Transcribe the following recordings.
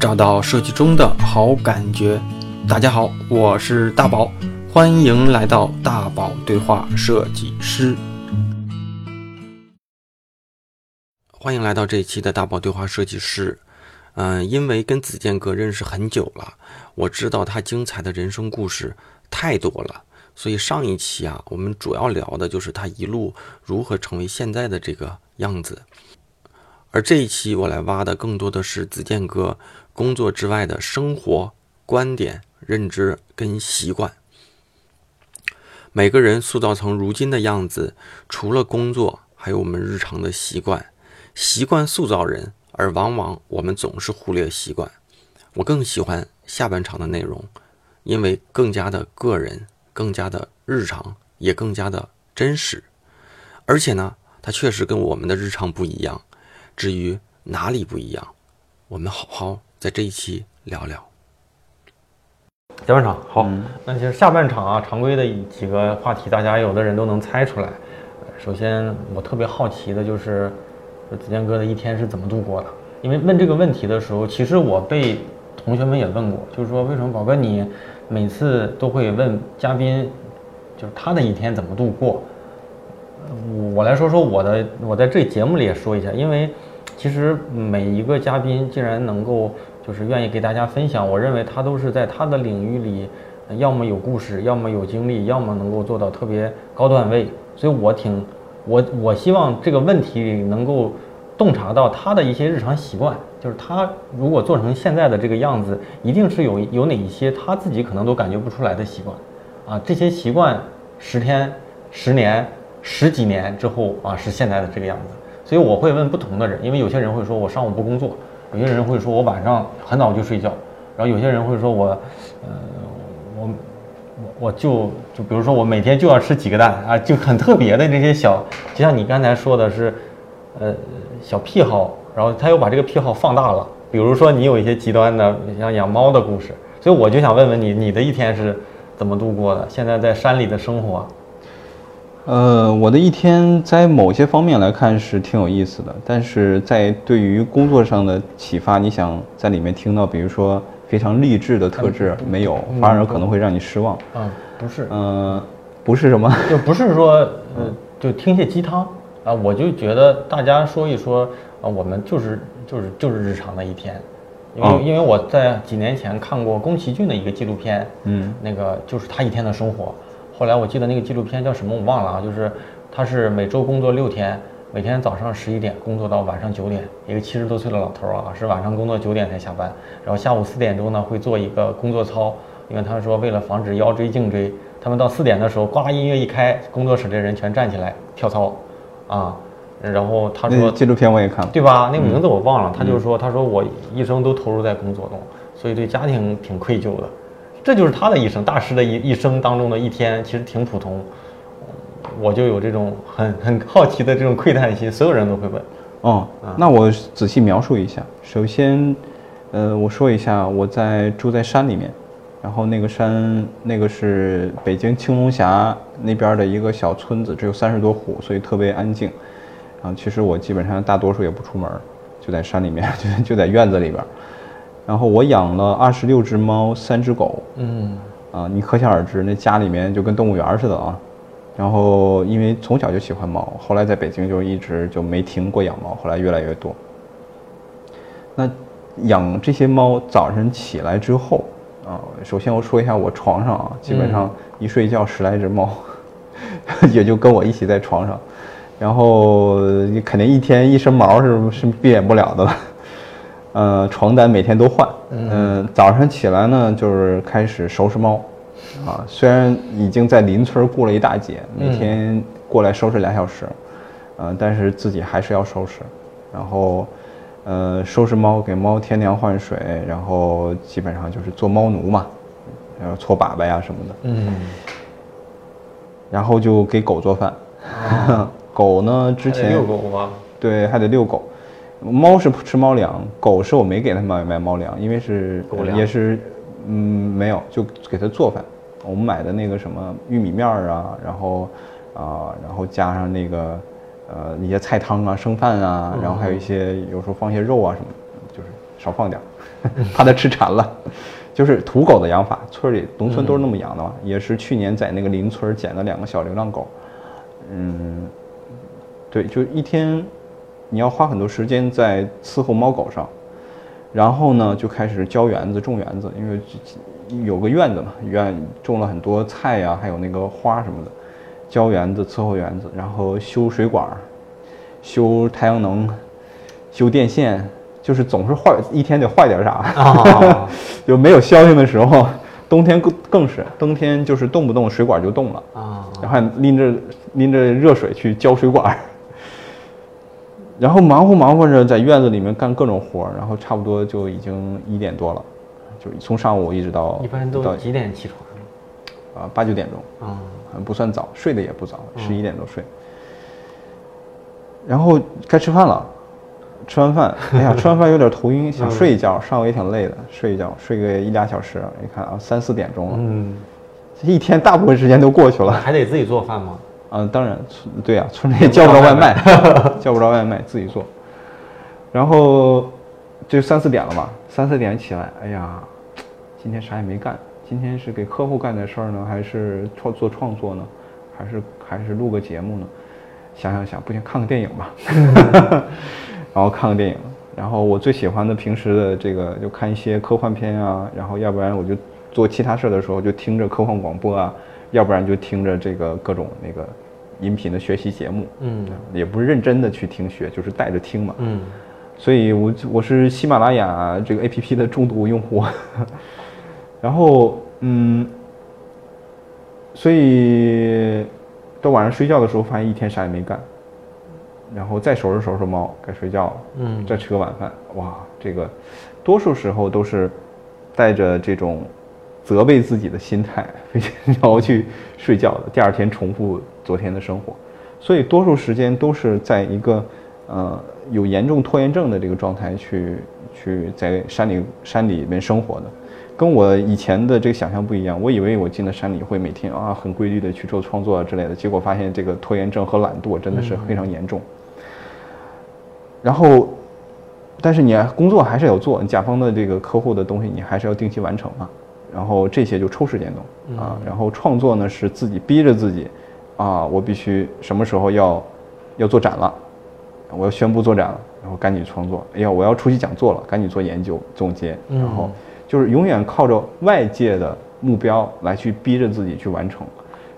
找到设计中的好感觉。大家好，我是大宝，欢迎来到大宝对话设计师。欢迎来到这一期的大宝对话设计师。嗯，因为跟子健哥认识很久了，我知道他精彩的人生故事太多了，所以上一期啊，我们主要聊的就是他一路如何成为现在的这个样子。而这一期我来挖的更多的是子健哥工作之外的生活观点、认知跟习惯。每个人塑造成如今的样子，除了工作，还有我们日常的习惯。习惯塑造人，而往往我们总是忽略习惯。我更喜欢下半场的内容，因为更加的个人、更加的日常，也更加的真实。而且呢，它确实跟我们的日常不一样。至于哪里不一样，我们好好在这一期聊聊。下半场好，那其实下半场啊，常规的几个话题，大家有的人都能猜出来。首先，我特别好奇的就是，子健哥的一天是怎么度过的？因为问这个问题的时候，其实我被同学们也问过，就是说为什么宝哥你每次都会问嘉宾，就是他的一天怎么度过？我来说说我的，我在这节目里也说一下，因为。其实每一个嘉宾竟然能够就是愿意给大家分享，我认为他都是在他的领域里，要么有故事，要么有经历，要么能够做到特别高段位。所以我挺我我希望这个问题能够洞察到他的一些日常习惯，就是他如果做成现在的这个样子，一定是有有哪一些他自己可能都感觉不出来的习惯啊。这些习惯十天、十年、十几年之后啊，是现在的这个样子。所以我会问不同的人，因为有些人会说我上午不工作，有些人会说我晚上很早就睡觉，然后有些人会说我，呃，我我我就就比如说我每天就要吃几个蛋啊，就很特别的那些小，就像你刚才说的是，呃，小癖好，然后他又把这个癖好放大了，比如说你有一些极端的，像养猫的故事，所以我就想问问你，你的一天是怎么度过的？现在在山里的生活。呃，我的一天在某些方面来看是挺有意思的，但是在对于工作上的启发，你想在里面听到，比如说非常励志的特质没有，反而可能会让你失望。嗯，不是，嗯，不是什么，就不是说，呃，就听些鸡汤。啊，我就觉得大家说一说啊，我们就是就是就是日常的一天，因为因为我在几年前看过宫崎骏的一个纪录片，嗯，那个就是他一天的生活。后来我记得那个纪录片叫什么我忘了啊，就是他是每周工作六天，每天早上十一点工作到晚上九点，一个七十多岁的老头啊，是晚上工作九点才下班，然后下午四点钟呢会做一个工作操，因为他说为了防止腰椎颈椎，他们到四点的时候，呱音乐一开，工作室的人全站起来跳操，啊，然后他说纪录片我也看了，对吧？那个名字我忘了，他就说他说我一生都投入在工作中，所以对家庭挺愧疚的。这就是他的一生，大师的一一生当中的一天，其实挺普通。我就有这种很很好奇的这种窥探心，所有人都会问。哦，那我仔细描述一下。首先，呃，我说一下，我在住在山里面，然后那个山，那个是北京青龙峡那边的一个小村子，只有三十多户，所以特别安静。然后其实我基本上大多数也不出门，就在山里面，就就在院子里边。然后我养了二十六只猫，三只狗。嗯，啊，你可想而知，那家里面就跟动物园似的啊。然后因为从小就喜欢猫，后来在北京就一直就没停过养猫，后来越来越多。那养这些猫，早晨起来之后啊，首先我说一下我床上啊，基本上一睡觉十来只猫，也就跟我一起在床上。然后你肯定一天一身毛是是避免不了的了。呃，床单每天都换。嗯，早上起来呢，就是开始收拾猫。啊，虽然已经在邻村雇了一大姐，每天过来收拾俩小时，呃，但是自己还是要收拾。然后，呃，收拾猫，给猫添粮换水，然后基本上就是做猫奴嘛，然后搓粑粑呀什么的。嗯。然后就给狗做饭。狗呢，之前遛狗吗？对，还得遛狗。猫是吃猫粮，狗是我没给它买买猫粮，因为是也是，嗯，没有就给它做饭。我们买的那个什么玉米面儿啊，然后啊，然后加上那个呃一些菜汤啊、剩饭啊，然后还有一些有时候放些肉啊什么，就是少放点儿，怕它吃馋了。就是土狗的养法，村里农村都是那么养的嘛。也是去年在那个邻村捡了两个小流浪狗，嗯，对，就一天你要花很多时间在伺候猫狗上，然后呢就开始浇园子、种园子，因为有个院子嘛，院种了很多菜呀，还有那个花什么的，浇园子、伺候园子，然后修水管、修太阳能、修电线。就是总是坏，一天得坏点啥，就没有消停的时候。冬天更更是，冬天就是动不动水管就冻了。啊，然后拎着拎着热水去浇水管，然后忙活忙活着在院子里面干各种活儿，然后差不多就已经一点多了，就从上午一直到一般都几点起床？啊，八九点钟啊，不算早，睡得也不早，十一点多睡。然后该吃饭了。吃完饭，哎呀，吃完饭有点头晕，想睡一觉。上午也挺累的，睡一觉，睡个一俩小时。一看啊，三四点钟了，嗯，这一天大部分时间都过去了。还得自己做饭吗？嗯，当然，对呀，村里也叫不着外卖，叫不着外卖，自己做。然后就三四点了嘛，三四点起来，哎呀，今天啥也没干。今天是给客户干点事儿呢，还是创做创作呢，还是还是录个节目呢？想想想，不行，看个电影吧。然后看个电影，然后我最喜欢的平时的这个就看一些科幻片啊，然后要不然我就做其他事儿的时候就听着科幻广播啊，要不然就听着这个各种那个音频的学习节目，嗯，也不是认真的去听学，就是带着听嘛，嗯，所以我我是喜马拉雅这个 A P P 的重度用户，然后嗯，所以到晚上睡觉的时候发现一天啥也没干。然后再收拾收拾猫，该睡觉了。嗯，再吃个晚饭。哇，这个多数时候都是带着这种责备自己的心态，然后去睡觉的。第二天重复昨天的生活，所以多数时间都是在一个呃有严重拖延症的这个状态去去在山里山里面生活的。跟我以前的这个想象不一样，我以为我进了山里会每天啊很规律的去做创作之类的，结果发现这个拖延症和懒惰真的是非常严重。然后，但是你工作还是要做，甲方的这个客户的东西你还是要定期完成嘛。然后这些就抽时间弄啊。然后创作呢是自己逼着自己，啊，我必须什么时候要要做展了，我要宣布做展了，然后赶紧创作。哎呀，我要出去讲座了，赶紧做研究总结。然后就是永远靠着外界的目标来去逼着自己去完成。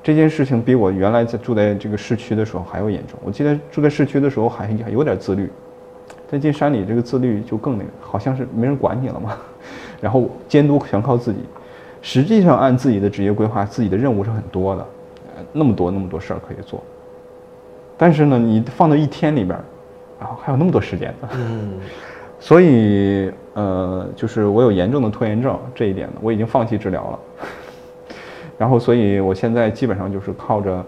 这件事情比我原来在住在这个市区的时候还要严重。我记得住在市区的时候还还有点自律。但进山里，这个自律就更那个，好像是没人管你了嘛，然后监督全靠自己。实际上，按自己的职业规划，自己的任务是很多的，那么多那么多事儿可以做。但是呢，你放到一天里边，然后还有那么多时间呢。嗯。所以，呃，就是我有严重的拖延症这一点呢，我已经放弃治疗了。然后，所以我现在基本上就是靠着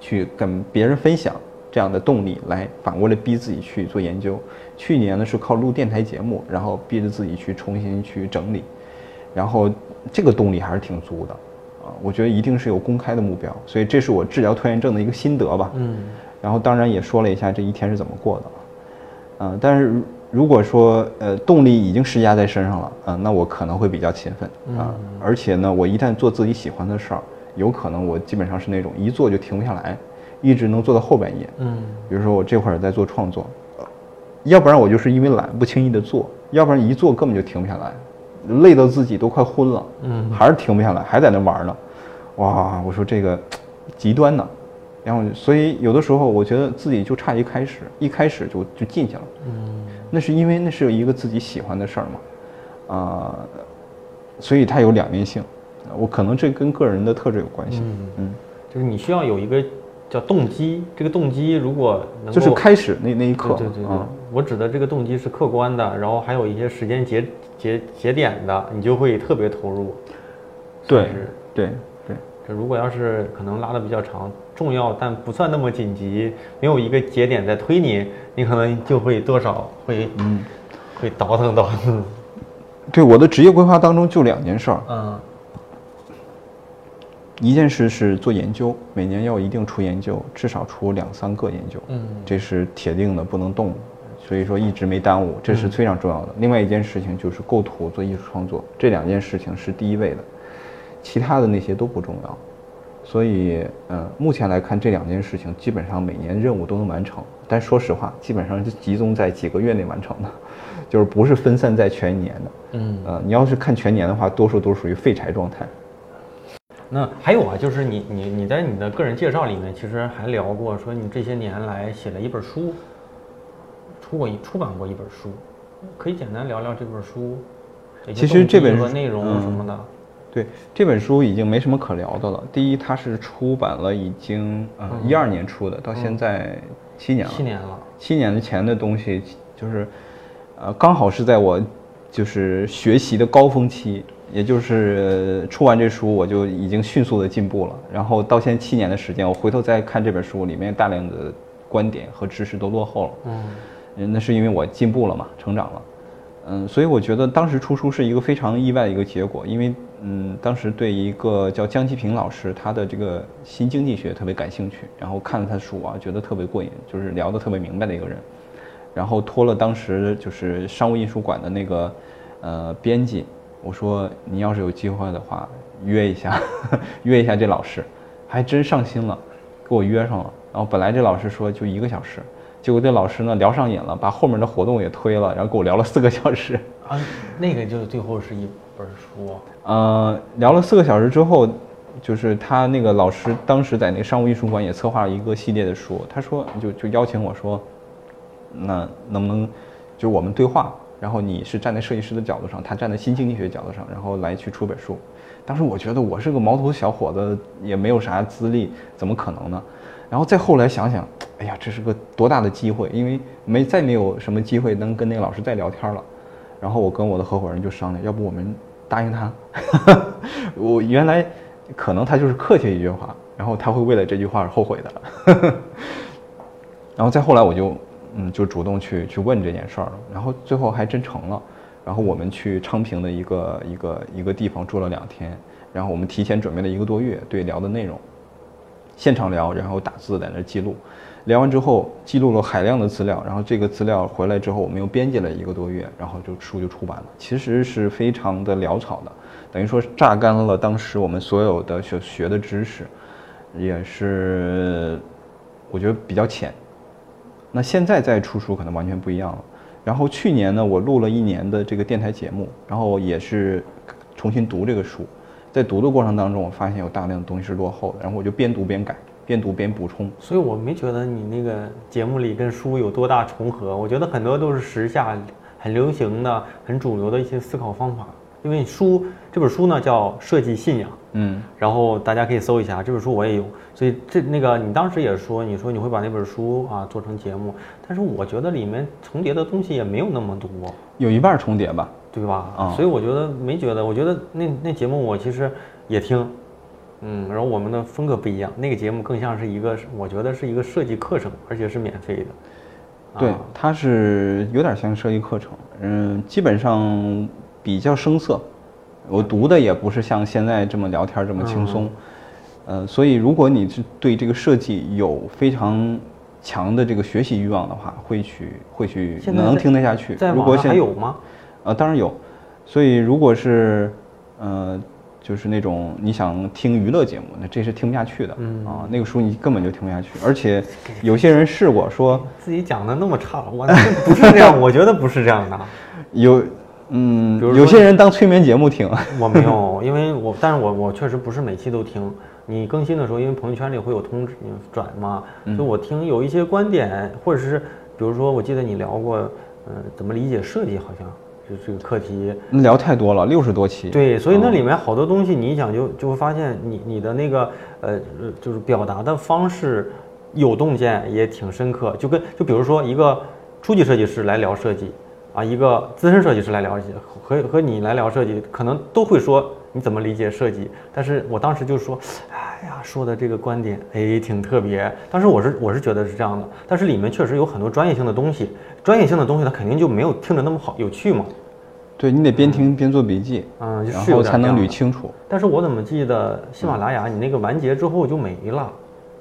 去跟别人分享。这样的动力来反过来逼自己去做研究。去年呢是靠录电台节目，然后逼着自己去重新去整理，然后这个动力还是挺足的啊。我觉得一定是有公开的目标，所以这是我治疗拖延症的一个心得吧。嗯。然后当然也说了一下这一天是怎么过的，嗯。但是如果说呃动力已经施加在身上了，嗯，那我可能会比较勤奋啊。而且呢，我一旦做自己喜欢的事儿，有可能我基本上是那种一做就停不下来。一直能做到后半夜，嗯，比如说我这会儿在做创作，要不然我就是因为懒不轻易的做，要不然一做根本就停不下来，累到自己都快昏了，嗯，还是停不下来，还在那玩呢，哇，我说这个极端呢，然后所以有的时候我觉得自己就差一开始，一开始就就进去了，嗯，那是因为那是一个自己喜欢的事儿嘛，啊，所以它有两面性，我可能这跟个人的特质有关系，嗯。嗯，就是你需要有一个。叫动机，这个动机如果能就是开始那那一刻，对对对，我指的这个动机是客观的，然后还有一些时间节节节点的，你就会特别投入。对对对，这如果要是可能拉的比较长，重要但不算那么紧急，没有一个节点在推你，你可能就会多少会嗯会倒腾倒腾。对我的职业规划当中就两件事儿。嗯。一件事是做研究，每年要一定出研究，至少出两三个研究，嗯，这是铁定的，不能动，所以说一直没耽误，这是非常重要的。另外一件事情就是构图做艺术创作，这两件事情是第一位的，其他的那些都不重要。所以，嗯，目前来看这两件事情基本上每年任务都能完成，但说实话，基本上是集中在几个月内完成的，就是不是分散在全年的。嗯，呃，你要是看全年的话，多数都属于废柴状态。那还有啊，就是你你你在你的个人介绍里面，其实还聊过说你这些年来写了一本书，出过一出版过一本书，可以简单聊聊这本书。其实这本书内容什么的。对这本书已经没什么可聊的了。第一，它是出版了，已经呃一二年出的，到现在七年了。七年了。七年的前的东西，就是呃刚好是在我就是学习的高峰期，也就是出完这书，我就已经迅速的进步了。然后到现在七年的时间，我回头再看这本书里面大量的观点和知识都落后了。嗯，那是因为我进步了嘛，成长了。嗯，所以我觉得当时出书是一个非常意外的一个结果，因为。嗯，当时对一个叫江其平老师，他的这个新经济学特别感兴趣，然后看了他的书啊，觉得特别过瘾，就是聊得特别明白的一个人。然后托了当时就是商务印书馆的那个呃编辑，我说你要是有机会的话，约一下，约一下这老师，还真上心了，给我约上了。然后本来这老师说就一个小时，结果这老师呢聊上瘾了，把后面的活动也推了，然后跟我聊了四个小时。啊，那个就最后是一。本书，呃，聊了四个小时之后，就是他那个老师当时在那个商务艺术馆也策划了一个系列的书，他说就就邀请我说，那能不能就我们对话，然后你是站在设计师的角度上，他站在新经济学角度上，然后来去出本书。当时我觉得我是个毛头小伙子，也没有啥资历，怎么可能呢？然后再后来想想，哎呀，这是个多大的机会，因为没再没有什么机会能跟那个老师再聊天了。然后我跟我的合伙人就商量，要不我们。答应他，我原来可能他就是客气一句话，然后他会为了这句话而后悔的。然后再后来我就嗯就主动去去问这件事儿了，然后最后还真成了。然后我们去昌平的一个一个一个地方住了两天，然后我们提前准备了一个多月对聊的内容，现场聊，然后打字在那记录。聊完之后，记录了海量的资料，然后这个资料回来之后，我们又编辑了一个多月，然后就书就出版了。其实是非常的潦草的，等于说榨干了当时我们所有的学学的知识，也是我觉得比较浅。那现在再出书可能完全不一样了。然后去年呢，我录了一年的这个电台节目，然后也是重新读这个书，在读的过程当中，我发现有大量的东西是落后的，然后我就边读边改。边读边补充，所以我没觉得你那个节目里跟书有多大重合。我觉得很多都是时下很流行的、很主流的一些思考方法。因为书这本书呢叫《设计信仰》，嗯，然后大家可以搜一下这本书，我也有。所以这那个你当时也说，你说你会把那本书啊做成节目，但是我觉得里面重叠的东西也没有那么多，有一半重叠吧，对吧？啊，所以我觉得没觉得，我觉得那那节目我其实也听。嗯，然后我们的风格不一样，那个节目更像是一个，我觉得是一个设计课程，而且是免费的。对，它是有点像设计课程，嗯，基本上比较生涩，我读的也不是像现在这么聊天这么轻松，呃，所以如果你是对这个设计有非常强的这个学习欲望的话，会去会去能听得下去。在网上还有吗？呃，当然有，所以如果是呃。就是那种你想听娱乐节目，那这是听不下去的啊。那个书你根本就听不下去，而且有些人试过说自己讲的那么差，我 不是这样，我觉得不是这样的。有，嗯，有些人当催眠节目听。我没有，因为我，但是我我确实不是每期都听。你更新的时候，因为朋友圈里会有通知转嘛，就我听有一些观点，或者是比如说，我记得你聊过，嗯，怎么理解设计，好像。就这个课题，聊太多了，六十多期。对，所以那里面好多东西，你一讲就就会发现，你你的那个呃，就是表达的方式有洞见，也挺深刻。就跟就比如说一个初级设计师来聊设计，啊，一个资深设计师来聊设计，和和你来聊设计，可能都会说你怎么理解设计。但是我当时就说，哎呀，说的这个观点，哎，挺特别。当时我是我是觉得是这样的，但是里面确实有很多专业性的东西。专业性的东西，它肯定就没有听着那么好有趣嘛。对你得边听边做笔记，嗯，然后才能捋清楚。但是我怎么记得喜马拉雅你那个完结之后就没了？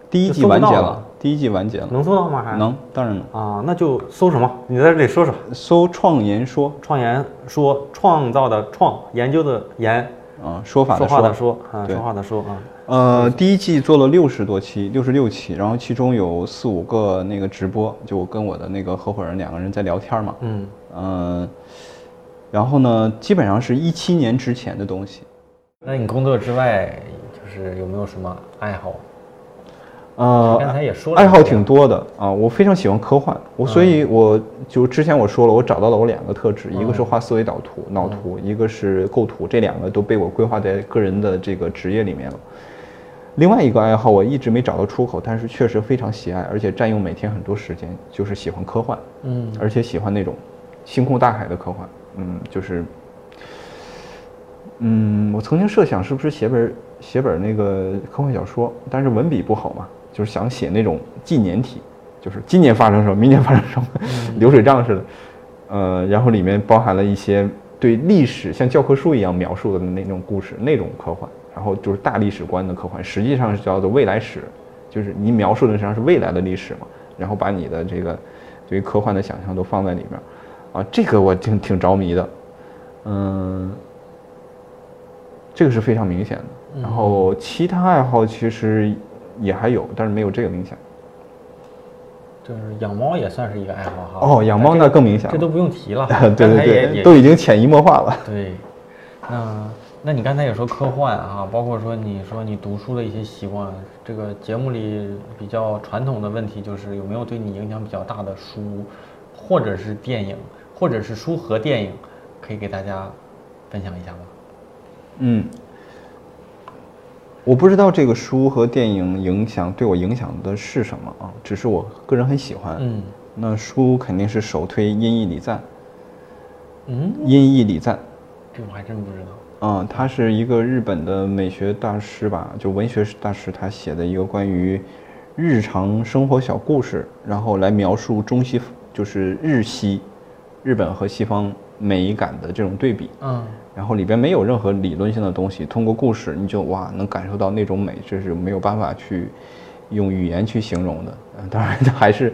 第一季完结了，第一季完结了。能搜到吗？还能，当然能。啊，那就搜什么？你在这里说说。搜“创研说创研说，创造的创，研究的研，”啊，说法的说话的说啊，说话的说啊。呃，第一季做了六十多期，六十六期，然后其中有四五个那个直播，就我跟我的那个合伙人两个人在聊天嘛。嗯，嗯，然后呢，基本上是一七年之前的东西。那你工作之外，就是有没有什么爱好？呃，刚才也说了爱好挺多的啊，我非常喜欢科幻，我所以我就之前我说了，我找到了我两个特质，一个是画思维导图、脑图，一个是构图，这两个都被我规划在个人的这个职业里面了。另外一个爱好我一直没找到出口，但是确实非常喜爱，而且占用每天很多时间，就是喜欢科幻，嗯，而且喜欢那种星空大海的科幻，嗯，就是，嗯，我曾经设想是不是写本写本那个科幻小说，但是文笔不好嘛，就是想写那种纪年体，就是今年发生什么，明年发生什么，流水账似的，呃，然后里面包含了一些对历史像教科书一样描述的那种故事，那种科幻，然后就是大历史观的科幻，实际上是叫做未来史，就是你描述的实际上是未来的历史嘛，然后把你的这个对于科幻的想象都放在里面，啊，这个我挺挺着迷的，嗯，这个是非常明显的。然后其他爱好其实也还有，但是没有这个明显。就是养猫也算是一个爱好哈。哦，养猫那更明显了。这都不用提了对对 对，都已经潜移默化了。对，那那你刚才也说科幻啊，包括说你说你读书的一些习惯，这个节目里比较传统的问题就是有没有对你影响比较大的书，或者是电影，或者是书和电影，可以给大家分享一下吗？嗯，我不知道这个书和电影影响对我影响的是什么啊，只是我个人很喜欢。嗯那书肯定是首推《音译礼赞嗯，》，《音译礼赞》。这我还真不知道。嗯，他是一个日本的美学大师吧，就文学大师，他写的一个关于日常生活小故事，然后来描述中西，就是日西，日本和西方美感的这种对比。嗯然后里边没有任何理论性的东西，通过故事你就哇能感受到那种美，这是没有办法去用语言去形容的。嗯，当然 还是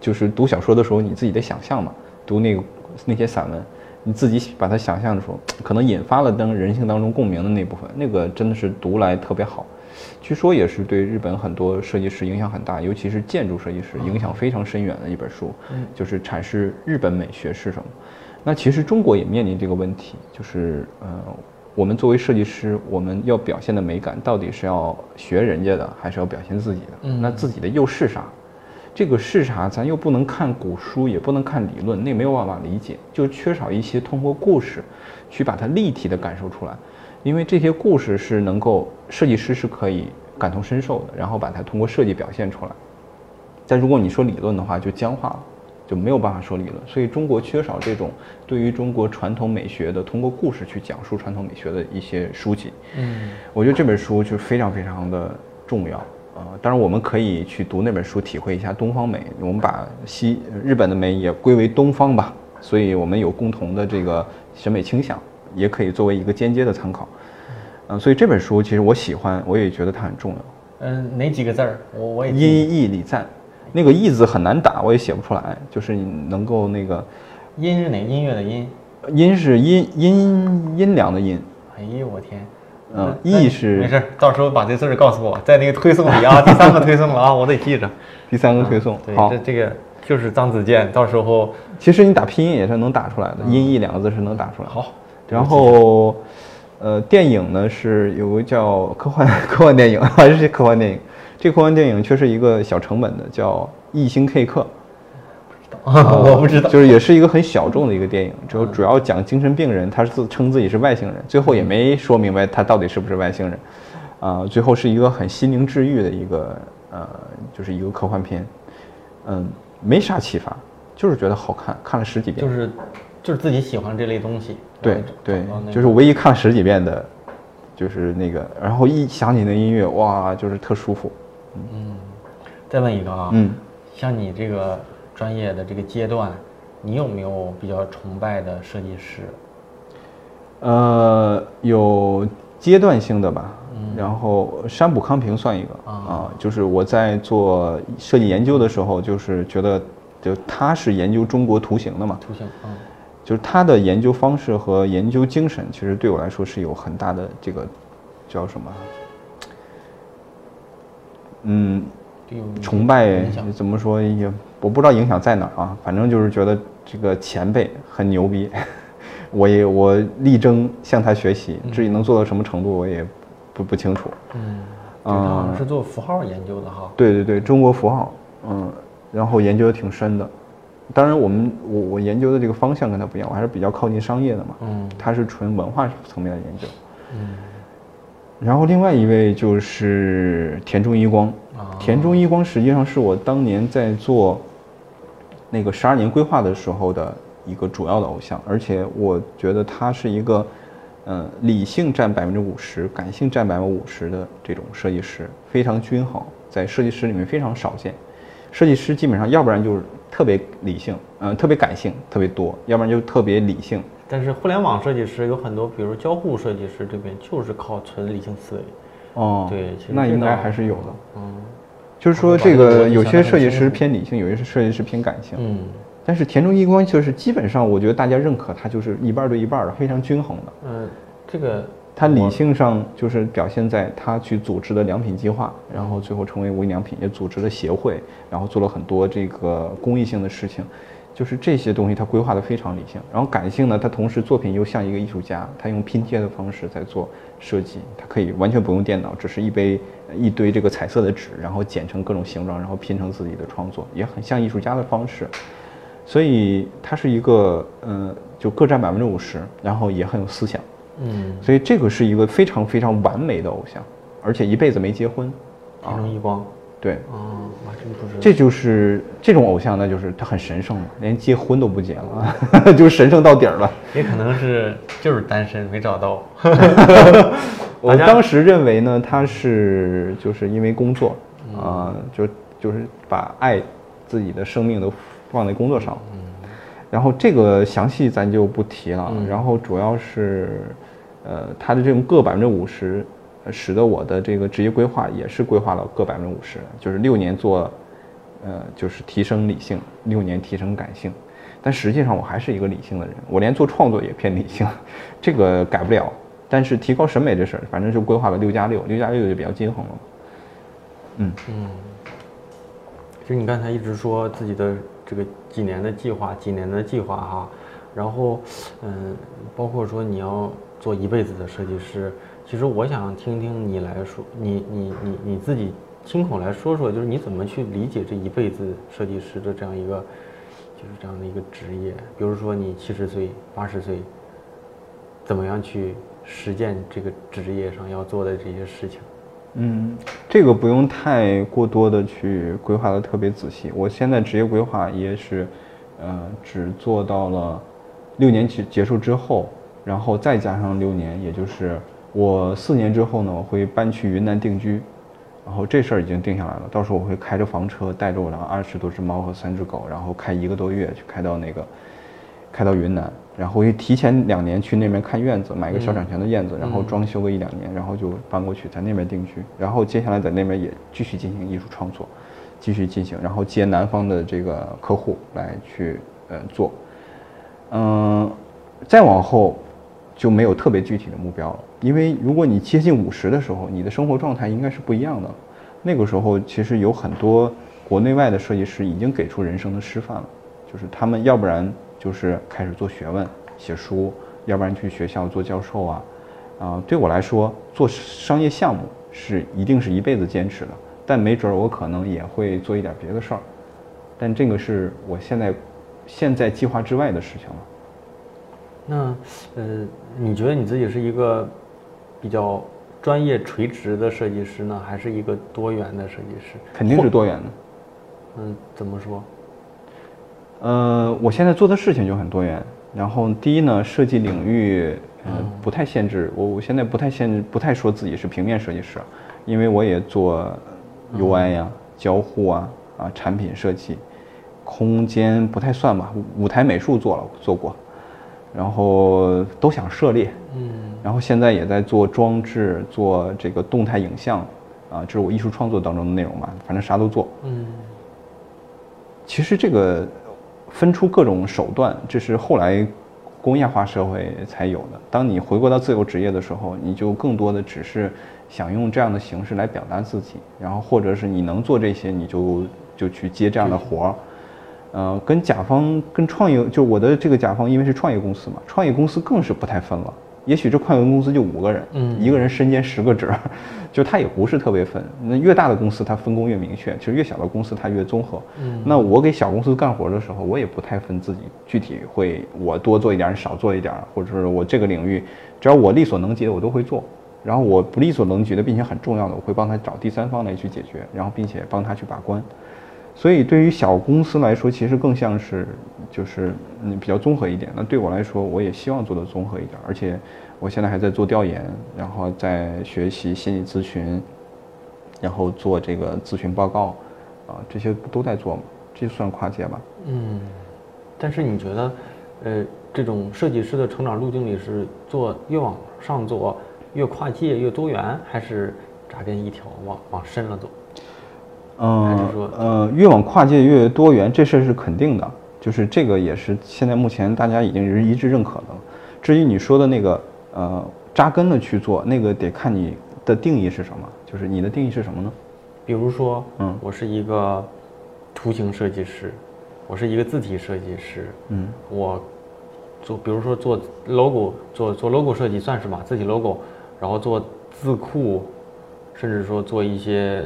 就是读小说的时候你自己的想象嘛，读那个那些散文，你自己把它想象的时候，可能引发了当人性当中共鸣的那部分，那个真的是读来特别好。据说也是对日本很多设计师影响很大，尤其是建筑设计师影响非常深远的一本书，嗯就是阐释日本美学是什么。那其实中国也面临这个问题，就是呃，我们作为设计师，我们要表现的美感到底是要学人家的，还是要表现自己的？嗯那自己的又是啥？这个是啥？咱又不能看古书，也不能看理论，那没有办法理解，就缺少一些通过故事去把它立体的感受出来，因为这些故事是能够设计师是可以感同身受的，然后把它通过设计表现出来。但如果你说理论的话，就僵化了，就没有办法说理论。所以中国缺少这种对于中国传统美学的通过故事去讲述传统美学的一些书籍。嗯我觉得这本书就非常非常的重要啊、呃当然，我们可以去读那本书，体会一下东方美。我们把西日本的美也归为东方吧，所以我们有共同的这个审美倾向，也可以作为一个间接的参考。嗯、所以这本书其实我喜欢，我也觉得它很重要。嗯，哪几个字儿？我我也记音译礼赞，那个意字很难打，我也写不出来。就是你能够那个音是哪个音乐的音？音是阴阴阴凉的阴，哎呦我天！嗯意是没事儿，到时候把这字儿告诉我，在那个推送里啊，第三个推送了啊，我得记着。第三个推送。对，好这，这个就是张子健，到时候其实你打拼音也是能打出来的，音译两个字是能打出来的。好。然后，呃，电影呢是有个叫科幻 科幻电影，还是科幻电影。这个科幻电影却是一个小成本的，叫《异星 K 客》。我不知道。就是也是一个很小众的一个电影，就主要讲精神病人，他是自称自己是外星人，最后也没说明白他到底是不是外星人，啊、最后是一个很心灵治愈的一个呃，就是一个科幻片，嗯，没啥启发，就是觉得好看，看了十几遍，就是就是自己喜欢这类东西。对对那，个就是唯一看了十几遍的，就是那个，然后一想起那音乐，哇，就是特舒服，再问一个啊，嗯，像你这个专业的这个阶段，你有没有比较崇拜的设计师？呃，有阶段性的吧，然后山浦康平算一个。啊，就是我在做设计研究的时候，就是觉得就他是研究中国图形的嘛，图形，嗯，就是他的研究方式和研究精神，其实对我来说是有很大的这个叫什么？嗯，崇拜怎么说也我不知道影响在哪儿啊，反正就是觉得这个前辈很牛逼，我也我力争向他学习，至于能做到什么程度，我也不不清楚。嗯，啊，是做符号研究的哈。对对对，中国符号，嗯，然后研究的挺深的。当然，我们我我研究的这个方向跟他不一样，我还是比较靠近商业的嘛。嗯，他是纯文化层面的研究。嗯。然后另外一位就是田中一光，田中一光实际上是我当年在做那个十二年规划的时候的一个主要的偶像，而且我觉得他是一个，嗯，理性占百分之五十，感性占百分之五十的这种设计师，非常均衡，在设计师里面非常少见。设计师基本上要不然就是特别理性，嗯，特别感性特别多，要不然就特别理性。但是互联网设计师有很多，比如交互设计师这边就是靠纯理性思维。哦，对，那应该还是有的。嗯，就是说这个有些设计师偏理性，有些设计师偏感性。嗯，但是田中一光就是基本上，我觉得大家认可他就是一半对一半的，非常均衡的。嗯，这个他理性上就是表现在他去组织的良品计划，然后最后成为无印良品，也组织了协会，然后做了很多这个公益性的事情。就是这些东西，他规划的非常理性，然后感性呢，他同时作品又像一个艺术家，他用拼贴的方式在做设计，他可以完全不用电脑，只是一杯一堆这个彩色的纸，然后剪成各种形状，然后拼成自己的创作，也很像艺术家的方式，所以他是一个嗯，就各占百分之五十，然后也很有思想，嗯，所以这个是一个非常非常完美的偶像，而且一辈子没结婚，天中一光。对，哦，这就是这种偶像，那就是他很神圣嘛，连结婚都不结了，就神圣到底儿了。也可能是就是单身没找到。我当时认为呢，他是就是因为工作啊，就就是把爱自己的生命都放在工作上。嗯。然后这个详细咱就不提了。然后主要是，呃，他的这种各百分之五十。使得我的这个职业规划也是规划了各百分之五十，就是六年做，呃，就是提升理性，六年提升感性。但实际上我还是一个理性的人，我连做创作也偏理性，这个改不了。但是提高审美这事儿，反正就规划了六加六，六加六就比较均衡了。嗯嗯。其实你刚才一直说自己的这个几年的计划，几年的计划哈，然后嗯，包括说你要做一辈子的设计师。其实我想听听你来说，你你你你自己亲口来说说，就是你怎么去理解这一辈子设计师的这样一个，就是这样的一个职业。比如说你七十岁、八十岁，怎么样去实践这个职业上要做的这些事情？嗯，这个不用太过多的去规划的特别仔细。我现在职业规划也是，呃，只做到了六年结结束之后，然后再加上六年，也就是。我四年之后呢，我会搬去云南定居，然后这事儿已经定下来了。到时候我会开着房车，带着我的二十多只猫和三只狗，然后开一个多月去开到那个，开到云南，然后会提前两年去那边看院子，买个小产权的院子，然后装修个一两年，然后就搬过去在那边定居。然后接下来在那边也继续进行艺术创作，继续进行，然后接南方的这个客户来去呃做，嗯，再往后。就没有特别具体的目标了，因为如果你接近五十的时候，你的生活状态应该是不一样的。那个时候其实有很多国内外的设计师已经给出人生的示范了，就是他们要不然就是开始做学问、写书，要不然去学校做教授啊。啊，对我来说，做商业项目是一定是一辈子坚持的，但没准我可能也会做一点别的事儿，但这个是我现在现在计划之外的事情了。那，呃，你觉得你自己是一个比较专业垂直的设计师呢，还是一个多元的设计师？肯定是多元的。嗯，怎么说？呃，我现在做的事情就很多元。然后，第一呢，设计领域呃不太限制我，我现在不太限制，不太说自己是平面设计师，因为我也做 UI 呀、交互啊、啊产品设计、空间不太算吧，舞台美术做了做过。然后都想涉猎，嗯，然后现在也在做装置，做这个动态影像，啊，这是我艺术创作当中的内容嘛，反正啥都做。嗯其实这个分出各种手段，这是后来工业化社会才有的。当你回归到自由职业的时候，你就更多的只是想用这样的形式来表达自己，然后或者是你能做这些，你就就去接这样的活儿。呃，跟甲方跟创业，就我的这个甲方，因为是创业公司嘛，创业公司更是不太分了。也许这快文公司就五个人，嗯一个人身兼十个职，就他也不是特别分。那越大的公司，它分工越明确；其实越小的公司，它越综合。嗯那我给小公司干活的时候，我也不太分自己具体会我多做一点儿，少做一点儿，或者是我这个领域，只要我力所能及的，我都会做。然后我不力所能及的，并且很重要的，我会帮他找第三方来去解决，然后并且帮他去把关。所以对于小公司来说，其实更像是就是嗯比较综合一点。那对我来说，我也希望做的综合一点，而且我现在还在做调研，然后在学习心理咨询，然后做这个咨询报告，啊，这些都在做嘛，这算跨界吧？嗯，但是你觉得，呃，这种设计师的成长路径里是做越往上做越跨界越多元，还是扎根一条往往深了走？嗯是说呃，越往跨界越多元，这事儿是肯定的，就是这个也是现在目前大家已经是一致认可的了。至于你说的那个呃扎根的去做，那个得看你的定义是什么，就是你的定义是什么呢？比如说，嗯我是一个图形设计师，我是一个字体设计师，嗯我做，比如说做 logo，做做 logo 设计算是吧，字体 logo，然后做字库，甚至说做一些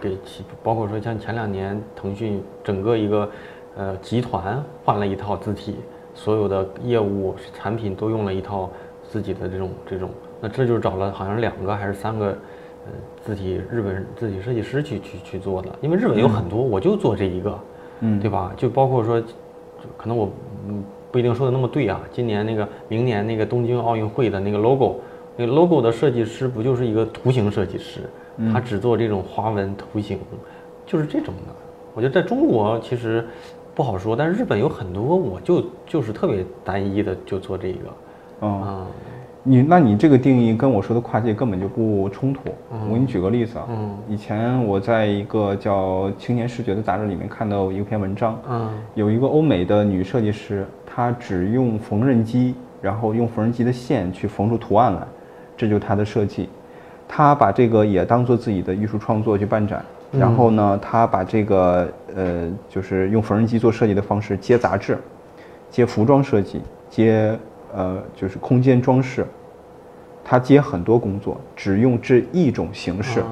给其，包括说像前两年腾讯整个一个呃集团换了一套字体，所有的业务产品都用了一套自己的这种这种，那这就是找了好像两个还是三个呃字体日本字体设计师去去去做的，因为日本有很多，我就做这一个。嗯对吧？就包括说，可能我嗯不一定说的那么对啊。今年那个、明年那个东京奥运会的那个 logo，那个 logo 的设计师不就是一个图形设计师？他只做这种花纹图形，就是这种的。我觉得在中国其实不好说，但是日本有很多，我就就是特别单一的就做这个。哦，啊，你那你这个定义跟我说的跨界根本就不冲突。我给你举个例子啊，嗯。以前我在一个叫《青年视觉》的杂志里面看到一篇文章，嗯。有一个欧美的女设计师，她只用缝纫机，然后用缝纫机的线去缝出图案来，这就是她的设计。她把这个也当做自己的艺术创作去办展，然后呢，他把这个呃，就是用缝纫机做设计的方式接杂志，接服装设计，接呃就是空间装饰，他接很多工作，只用这一种形式。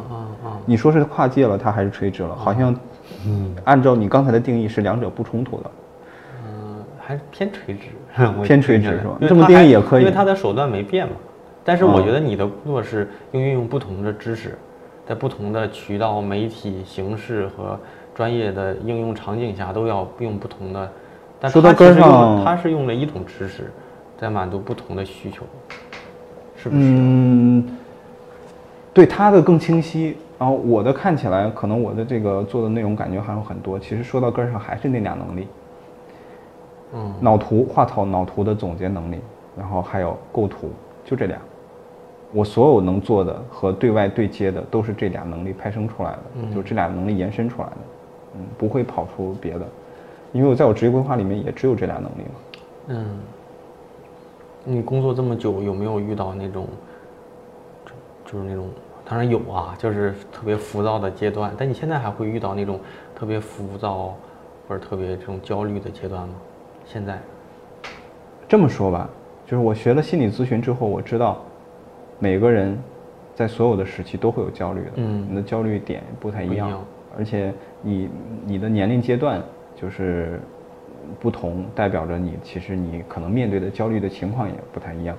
你说是跨界了，他还是垂直了？好像，嗯，按照你刚才的定义是两者不冲突的。嗯，还是偏垂直，我偏垂直是吧这么定义也可以因为他的手段没变嘛。但是我嗯觉得你的工作是用运用不同的知识，在不同的渠道、媒体形式和专业的应用场景下，都要用不同的。但说到它其实根上他是用了一种知识，在满足不同的需求，是不是？嗯，对他的更清晰。然后我的看起来，可能我的这个做的内容感觉还有很多。其实说到根儿上，还是那俩能力：嗯脑图、画图、脑图的总结能力，然后还有构图，就这俩。我所有能做的和对外对接的，都是这俩能力派生出来的，就这俩能力延伸出来的。嗯，不会跑出别的，因为我在我职业规划里面也只有这俩能力嘛。嗯，你工作这么久，有没有遇到那种，就就是那种，当然有啊，就是特别浮躁的阶段。但你现在还会遇到那种特别浮躁或者特别这种焦虑的阶段吗？现在，这么说吧，就是我学了心理咨询之后，我知道每个人在所有的时期都会有焦虑的，嗯你的焦虑点不太一样，一样而且你你的年龄阶段就是不同，代表着你其实你可能面对的焦虑的情况也不太一样，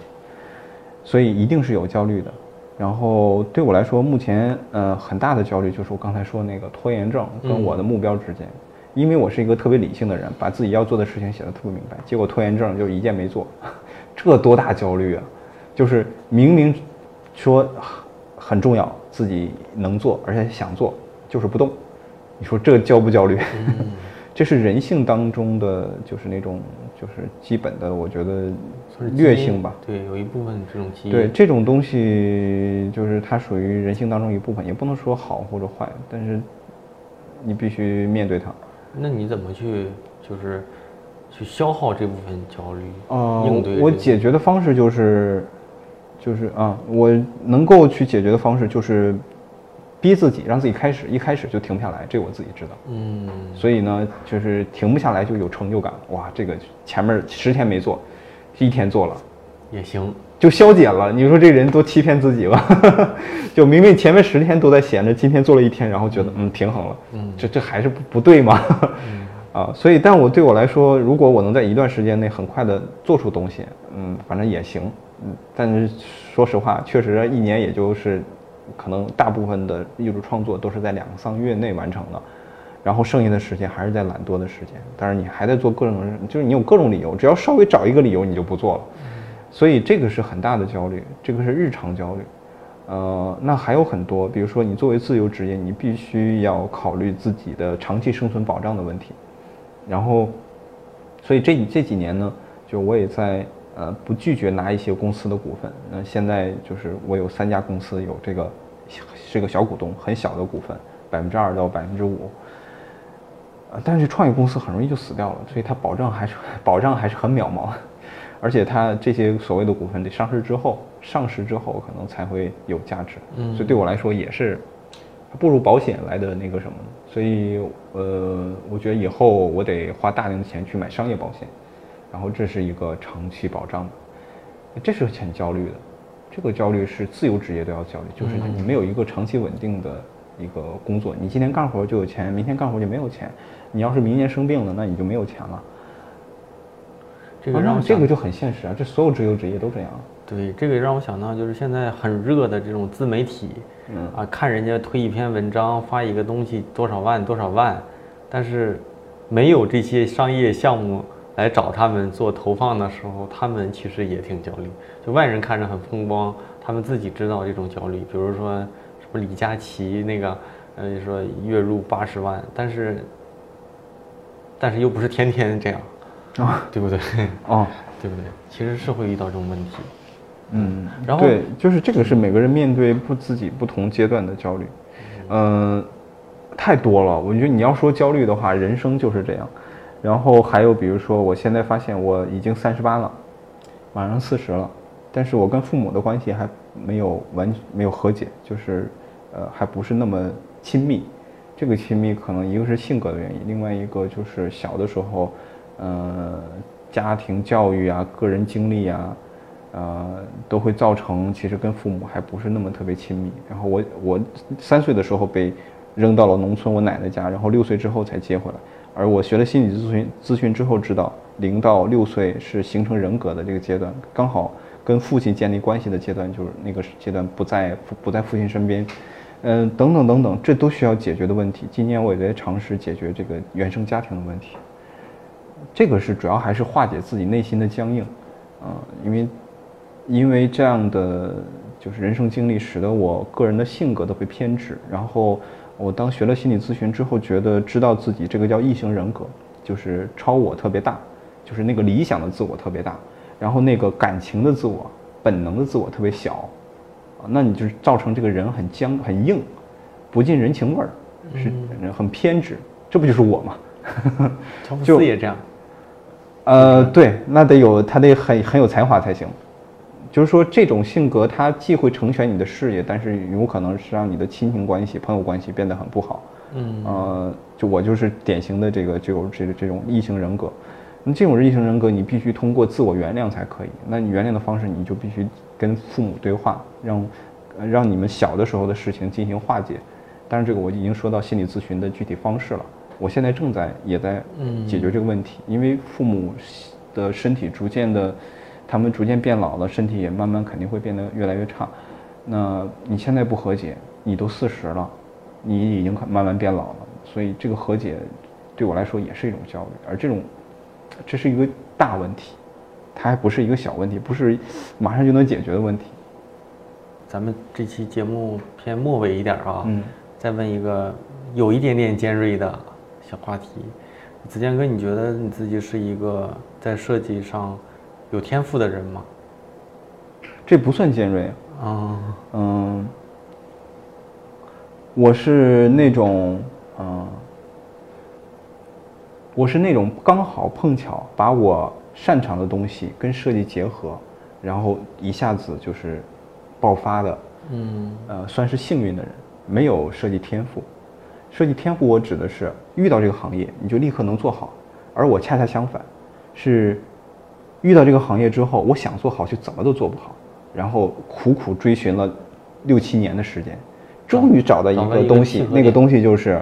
所以一定是有焦虑的。然后对我来说，目前呃很大的焦虑就是我刚才说那个拖延症跟我的目标之间，因为我是一个特别理性的人，把自己要做的事情写得特别明白，结果拖延症就一件没做，这多大焦虑啊！就是明明说很重要，自己能做而且想做，就是不动，你说这焦不焦虑？这是人性当中的就是那种就是基本的，我觉得算是劣性吧。对，有一部分这种基因。对这种东西，就是它属于人性当中一部分，也不能说好或者坏，但是你必须面对它。那你怎么去就是去消耗这部分焦虑？呃应对，我解决的方式就是，就是啊，我能够去解决的方式就是逼自己，让自己开始，一开始就停不下来，这个我自己知道。嗯，所以呢，就是停不下来就有成就感。哇，这个前面十天没做，一天做了，也行。就消解了。你说这人多欺骗自己吧？就明明前面十天都在闲着，今天做了一天，然后觉得嗯平衡了，嗯这这还是不不对吗？啊，所以但我对我来说，如果我能在一段时间内很快的做出东西，嗯，反正也行。嗯，但是说实话，确实一年也就是可能大部分的艺术创作都是在两三个月内完成的。然后剩下的时间还是在懒惰的时间，但是你还在做各种，就是你有各种理由，只要稍微找一个理由你就不做了，所以这个是很大的焦虑，这个是日常焦虑。呃，那还有很多，比如说你作为自由职业，你必须要考虑自己的长期生存保障的问题，然后，所以这这几年呢，就我也在呃不拒绝拿一些公司的股份。那现在就是我有三家公司有这个是个小股东，很小的股份，百分之二到百分之五。呃，但是创业公司很容易就死掉了，所以它保障还是 保障还是很渺茫，而且它这些所谓的股份得上市之后，上市之后可能才会有价值，嗯所以对我来说也是不如保险来的那个什么，所以呃，我觉得以后我得花大量的钱去买商业保险，然后这是一个长期保障的，这是很焦虑的，这个焦虑是自由职业都要焦虑，就是你没有一个长期稳定的一个工作，你今天干活就有钱，明天干活就没有钱，你要是明年生病了，那你就没有钱了。这个让我啊这个就很现实啊，这所有自由职业都这样。对，这个让我想到，就是现在很热的这种自媒体，嗯啊，看人家推一篇文章，发一个东西多少万多少万，但是没有这些商业项目来找他们做投放的时候，他们其实也挺焦虑。就外人看着很风光，他们自己知道这种焦虑。比如说什么李佳琦那个，呃，说月入八十万，但是但是又不是天天这样，啊 对不对？哦，对不对？其实是会遇到这种问题。嗯，然后对，就是这个是每个人面对不自己不同阶段的焦虑，嗯、太多了。我觉得你要说焦虑的话，人生就是这样。然后还有比如说，我现在发现我已经三十八了，马上四十了，但是我跟父母的关系还没有完没有和解，就是呃还不是那么亲密。这个亲密可能一个是性格的原因，另外一个就是小的时候，呃，家庭教育啊、个人经历啊，呃，都会造成其实跟父母还不是那么特别亲密。然后我我三岁的时候被扔到了农村我奶奶家，然后六岁之后才接回来。而我学了心理咨询咨询之后，知道零到六岁是形成人格的这个阶段，刚好跟父亲建立关系的阶段，就是那个阶段不在不在父亲身边，嗯、等等等等，这都需要解决的问题。今年我也在尝试解决这个原生家庭的问题。这个是主要还是化解自己内心的僵硬，啊、因为因为这样的就是人生经历，使得我个人的性格都会偏执。然后我当学了心理咨询之后，觉得知道自己这个叫异形人格，就是超我特别大，就是那个理想的自我特别大，然后那个感情的自我、本能的自我特别小，啊，那你就是造成这个人很僵、很硬，不近人情味儿，是很偏执，这不就是我吗？乔布就斯也这样。呃，对，那得有他得很很有才华才行。就是说，这种性格它既会成全你的事业，但是有可能是让你的亲情关系、朋友关系变得很不好。嗯呃，就我就是典型的这个这种这个这种异性人格。那这种异性人格，你必须通过自我原谅才可以。那你原谅的方式，你就必须跟父母对话，让呃让你们小的时候的事情进行化解。但是，这个我已经说到心理咨询的具体方式了。我现在正在也在解决这个问题，因为父母的身体逐渐的，他们逐渐变老了，身体也慢慢肯定会变得越来越差。那你现在不和解，你都四十了，你已经慢慢变老了，所以这个和解对我来说也是一种焦虑，而这种这是一个大问题，它还不是一个小问题，不是马上就能解决的问题。咱们这期节目偏末尾一点儿啊，嗯再问一个有一点点尖锐的小话题，子健哥，你觉得你自己是一个在设计上有天赋的人吗？这不算尖锐啊，嗯，我是那种，嗯，我是那种刚好碰巧把我擅长的东西跟设计结合，然后一下子就是爆发的，嗯呃，算是幸运的人，没有设计天赋。设计天赋，我指的是遇到这个行业你就立刻能做好，而我恰恰相反，是遇到这个行业之后，我想做好却怎么都做不好，然后苦苦追寻了六七年的时间，终于找到一个个东西那个东西就是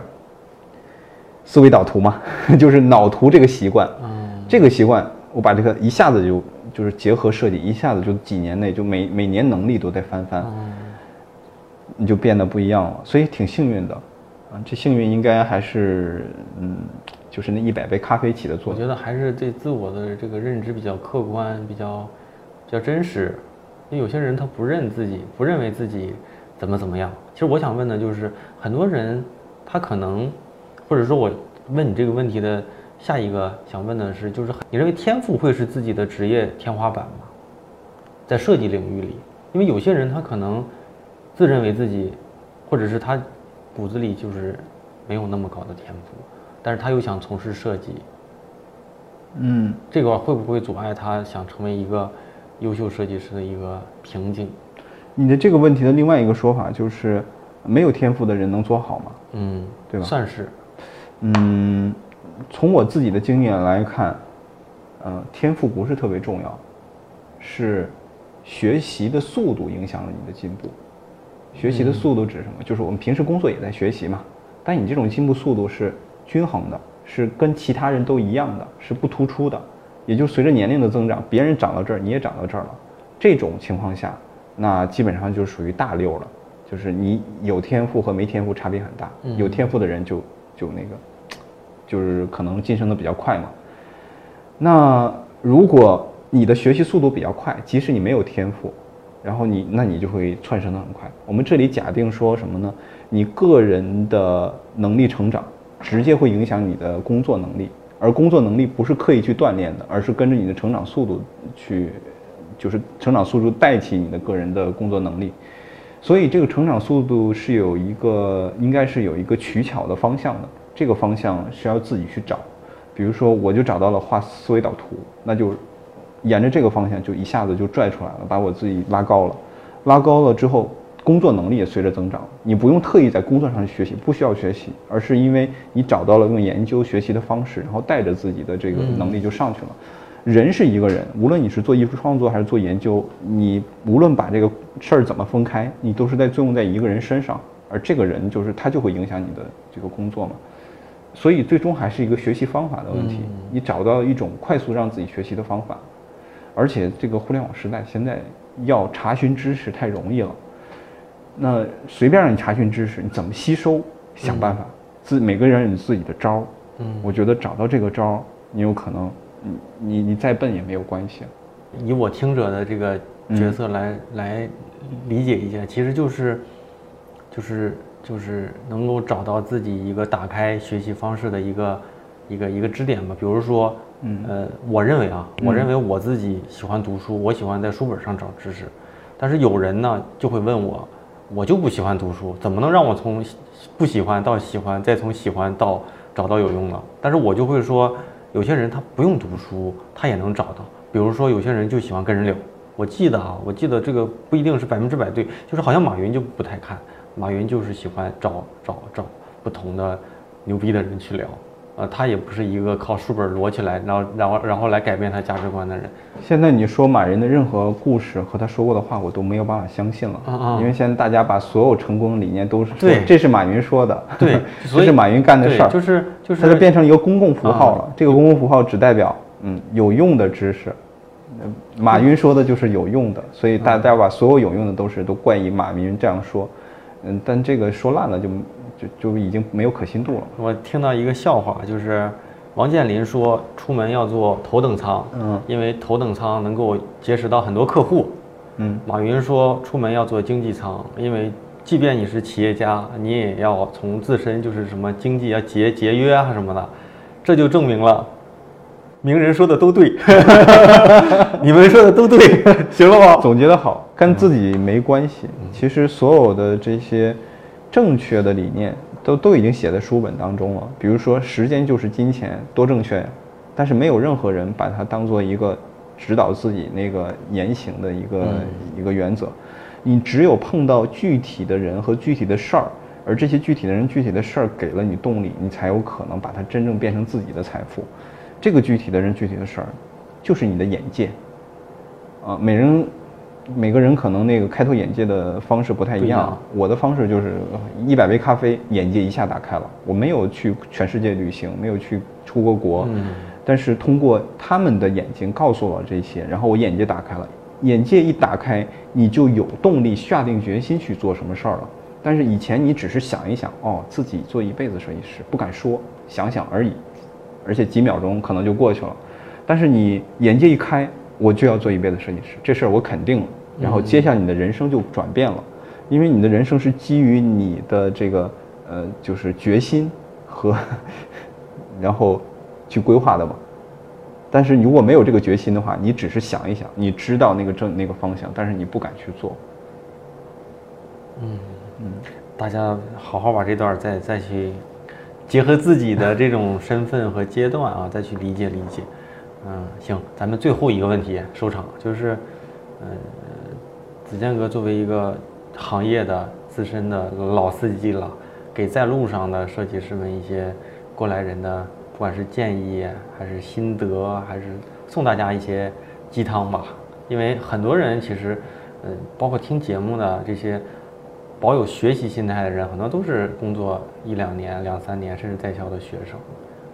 思维导图嘛，就是脑图这个习惯。嗯这个习惯，我把这个一下子就就是结合设计，一下子就几年内就每每年能力都在翻番，嗯。你就变得不一样了，所以挺幸运的，啊，这幸运应该还是嗯，就是那一百杯咖啡起的作用。我觉得还是对自我的这个认知比较客观，比较比较真实。因为有些人他不认自己，不认为自己怎么怎么样。其实我想问的就是，很多人他可能，或者说我问你这个问题的下一个想问的是，就是你认为天赋会是自己的职业天花板吗？在设计领域里，因为有些人他可能自认为自己，或者是他骨子里就是没有那么高的天赋，但是他又想从事设计，嗯，这个会不会阻碍他想成为一个优秀设计师的一个瓶颈？你的这个问题的另外一个说法就是，没有天赋的人能做好吗？嗯，对吧算是，嗯，从我自己的经验来看，呃，天赋不是特别重要，是学习的速度影响了你的进步。学习的速度指什么？就是我们平时工作也在学习嘛，但你这种进步速度是均衡的，是跟其他人都一样的，是不突出的。也就随着年龄的增长，别人长到这儿，你也长到这儿了。这种情况下，那基本上就属于大溜了，就是你有天赋和没天赋差别很大。有天赋的人就就那个，就是可能晋升的比较快嘛。那如果你的学习速度比较快，即使你没有天赋，然后你那你就会窜升的很快。我们这里假定说什么呢？你个人的能力成长直接会影响你的工作能力，而工作能力不是刻意去锻炼的，而是跟着你的成长速度去，就是成长速度带起你的个人的工作能力。所以这个成长速度是有一个，应该是有一个取巧的方向的。这个方向需要自己去找。比如说，我就找到了画思维导图，那就沿着这个方向就一下子就拽出来了，把我自己拉高了。拉高了之后，工作能力也随着增长。你不用特意在工作上去学习，不需要学习，而是因为你找到了用研究学习的方式，然后带着自己的这个能力就上去了。人是一个人，无论你是做艺术创作还是做研究，你无论把这个事儿怎么分开，你都是在作用在一个人身上，而这个人就是他就会影响你的这个工作嘛。所以最终还是一个学习方法的问题，你找到一种快速让自己学习的方法，而且这个互联网时代现在要查询知识太容易了，那随便让你查询知识，你怎么吸收，想办法，自每个人有自己的招儿，嗯。我觉得找到这个招儿，你有可能，你你你再笨也没有关系。以我听者的这个角色来、来理解一下，其实就是就是就是能够找到自己一个打开学习方式的一个一个一个支点吧。比如说，嗯。呃，我认为啊，我认为我自己喜欢读书，我喜欢在书本上找知识，但是有人呢就会问我，我就不喜欢读书，怎么能让我从不喜欢到喜欢，再从喜欢到找到有用呢？但是我就会说，有些人他不用读书，他也能找到。比如说，有些人就喜欢跟人聊。我记得啊，我记得这个不一定是百分之百对，就是好像马云就不太看，马云就是喜欢找找找不同的牛逼的人去聊。呃，他也不是一个靠书本摞起来，然后然后然后来改变他价值观的人。现在你说马云的任何故事和他说过的话，我都没有办法相信了，啊啊因为现在大家把所有成功的理念都是说对这是马云说的，对，这是马云干的事儿，就是就是它就变成一个公共符号了。啊这个公共符号只代表嗯有用的知识，呃马云说的就是有用的，所以大家把所有有用的都是都冠以马云这样说，嗯，但这个说烂了就就就已经没有可信度了。我听到一个笑话，就是王健林说出门要坐头等舱，嗯因为头等舱能够结识到很多客户。嗯马云说出门要坐经济舱，因为即便你是企业家，你也要从自身就是什么经济要节节约啊什么的。这就证明了，名人说的都对，你们说的都对，行了吧？总结的好，跟自己没关系。其实所有的这些正确的理念都都已经写在书本当中了。比如说，时间就是金钱，多正确呀！但是没有任何人把它当做一个指导自己那个言行的一个一个原则。你只有碰到具体的人和具体的事儿，而这些具体的人、具体的事儿给了你动力，你才有可能把它真正变成自己的财富。这个具体的人、具体的事儿，就是你的眼界。啊，每人每个人可能那个开拓眼界的方式不太一样。我的方式就是一百杯咖啡，眼界一下打开了。我没有去全世界旅行，没有去出过国，嗯但是通过他们的眼睛告诉我这些，然后我眼界打开了。眼界一打开，你就有动力下定决心去做什么事儿了。但是以前你只是想一想，哦，自己做一辈子设计师，不敢说，想想而已，而且几秒钟可能就过去了。但是你眼界一开，我就要做一辈子设计师，这事儿我肯定了。然后接下来你的人生就转变了，因为你的人生是基于你的这个呃，就是决心和 然后去规划的嘛。但是你如果没有这个决心的话，你只是想一想，你知道那个正那个方向，但是你不敢去做。嗯嗯，大家好好把这段再再去结合自己的这种身份和阶段啊，再去理解理解。嗯，行，咱们最后一个问题收场，就是，嗯，子健哥作为一个行业的资深的老司机了，给在路上的设计师们一些过来人的。不管是建议还是心得，还是送大家一些鸡汤吧，因为很多人其实，嗯，包括听节目的这些保有学习心态的人，很多都是工作一两年、两三年，甚至在校的学生，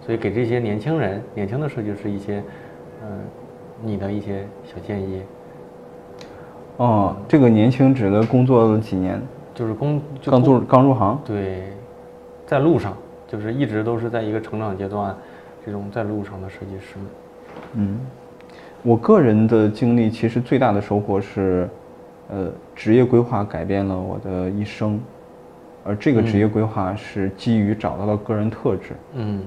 所以给这些年轻人、年轻的设计师一些，嗯，你的一些小建议。哦，这个年轻指的工作了几年？就是工刚入刚入行？对，在路上。就是一直都是在一个成长阶段，这种在路上的设计师。嗯，我个人的经历其实最大的收获是，呃，职业规划改变了我的一生，而这个职业规划是基于找到了个人特质。嗯，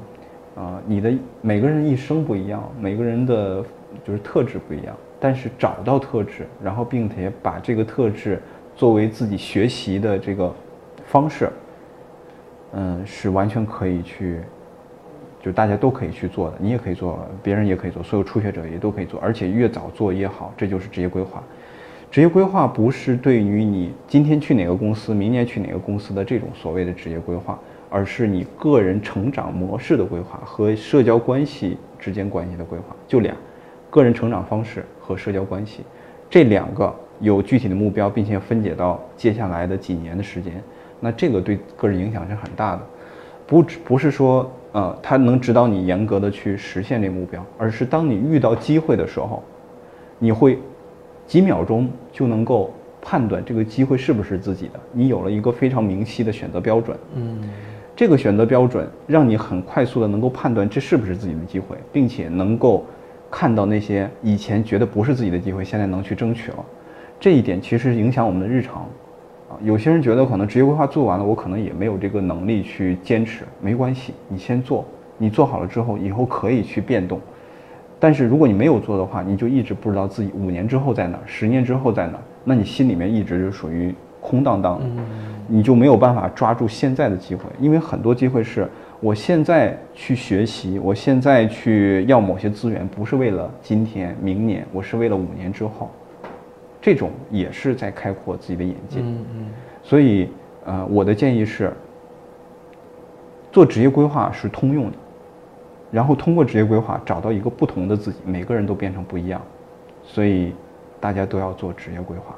啊，你的每个人一生不一样，每个人的就是特质不一样，但是找到特质，然后并且把这个特质作为自己学习的这个方式。嗯，是完全可以去，就大家都可以去做的，你也可以做，别人也可以做，所有初学者也都可以做，而且越早做越好，这就是职业规划。职业规划不是对于你今天去哪个公司，明年去哪个公司的这种所谓的职业规划，而是你个人成长模式的规划和社交关系之间关系的规划，就俩，个人成长方式和社交关系，这两个有具体的目标，并且分解到接下来的几年的时间。那这个对个人影响是很大的，不不是说呃，他能指导你严格的去实现这个目标，而是当你遇到机会的时候，你会几秒钟就能够判断这个机会是不是自己的，你有了一个非常明晰的选择标准。嗯，这个选择标准让你很快速的能够判断这是不是自己的机会，并且能够看到那些以前觉得不是自己的机会，现在能去争取了。这一点其实影响我们的日常。啊，有些人觉得可能职业规划做完了，我可能也没有这个能力去坚持。没关系，你先做，你做好了之后，以后可以去变动。但是如果你没有做的话，你就一直不知道自己五年之后在哪儿，十年之后在哪儿，那你心里面一直就属于空荡荡的，你就没有办法抓住现在的机会。因为很多机会是我现在去学习，我现在去要某些资源，不是为了今天、明年，我是为了五年之后。这种也是在开阔自己的眼界，嗯嗯，所以，呃，我的建议是，做职业规划是通用的，然后通过职业规划找到一个不同的自己，每个人都变成不一样，所以大家都要做职业规划，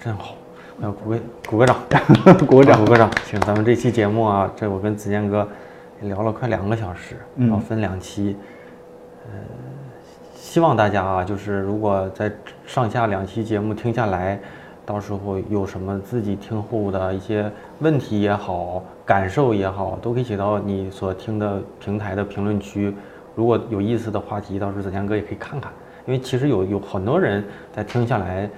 真好，要鼓个鼓个掌，鼓个掌，鼓个掌，行，咱们这期节目啊，这我跟子健哥聊了快两个小时，然后分两期，呃。希望大家啊，就是如果在上下两期节目听下来，到时候有什么自己听后的一些问题也好，感受也好，都可以写到你所听的平台的评论区。如果有意思的话题，到时候子健哥也可以看看。因为其实有有很多人在听下来，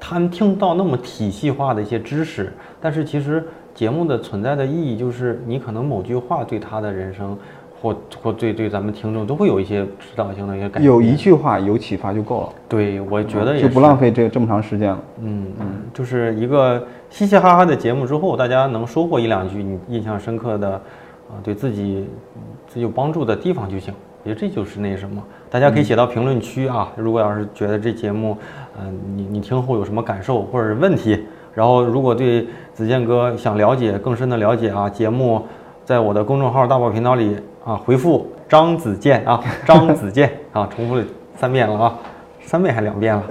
他们听到那么体系化的一些知识，但是其实节目的存在的意义就是，你可能某句话对他的人生。或或对对咱们听众都会有一些指导性的一些改变。有一句话有启发就够了，对，我觉得也就不浪费这这么长时间了。嗯嗯，就是一个嘻嘻哈哈的节目之后，大家能收获一两句你印象深刻的，啊，对自己自己有帮助的地方就行。我觉得这就是那什么，大家可以写到评论区啊。如果要是觉得这节目，嗯，你你听后有什么感受或者是问题，然后如果对子健哥想了解更深的了解啊，节目在我的公众号大宝频道里啊回复张子健啊，张子健啊，重复了三遍了啊，三遍还两遍了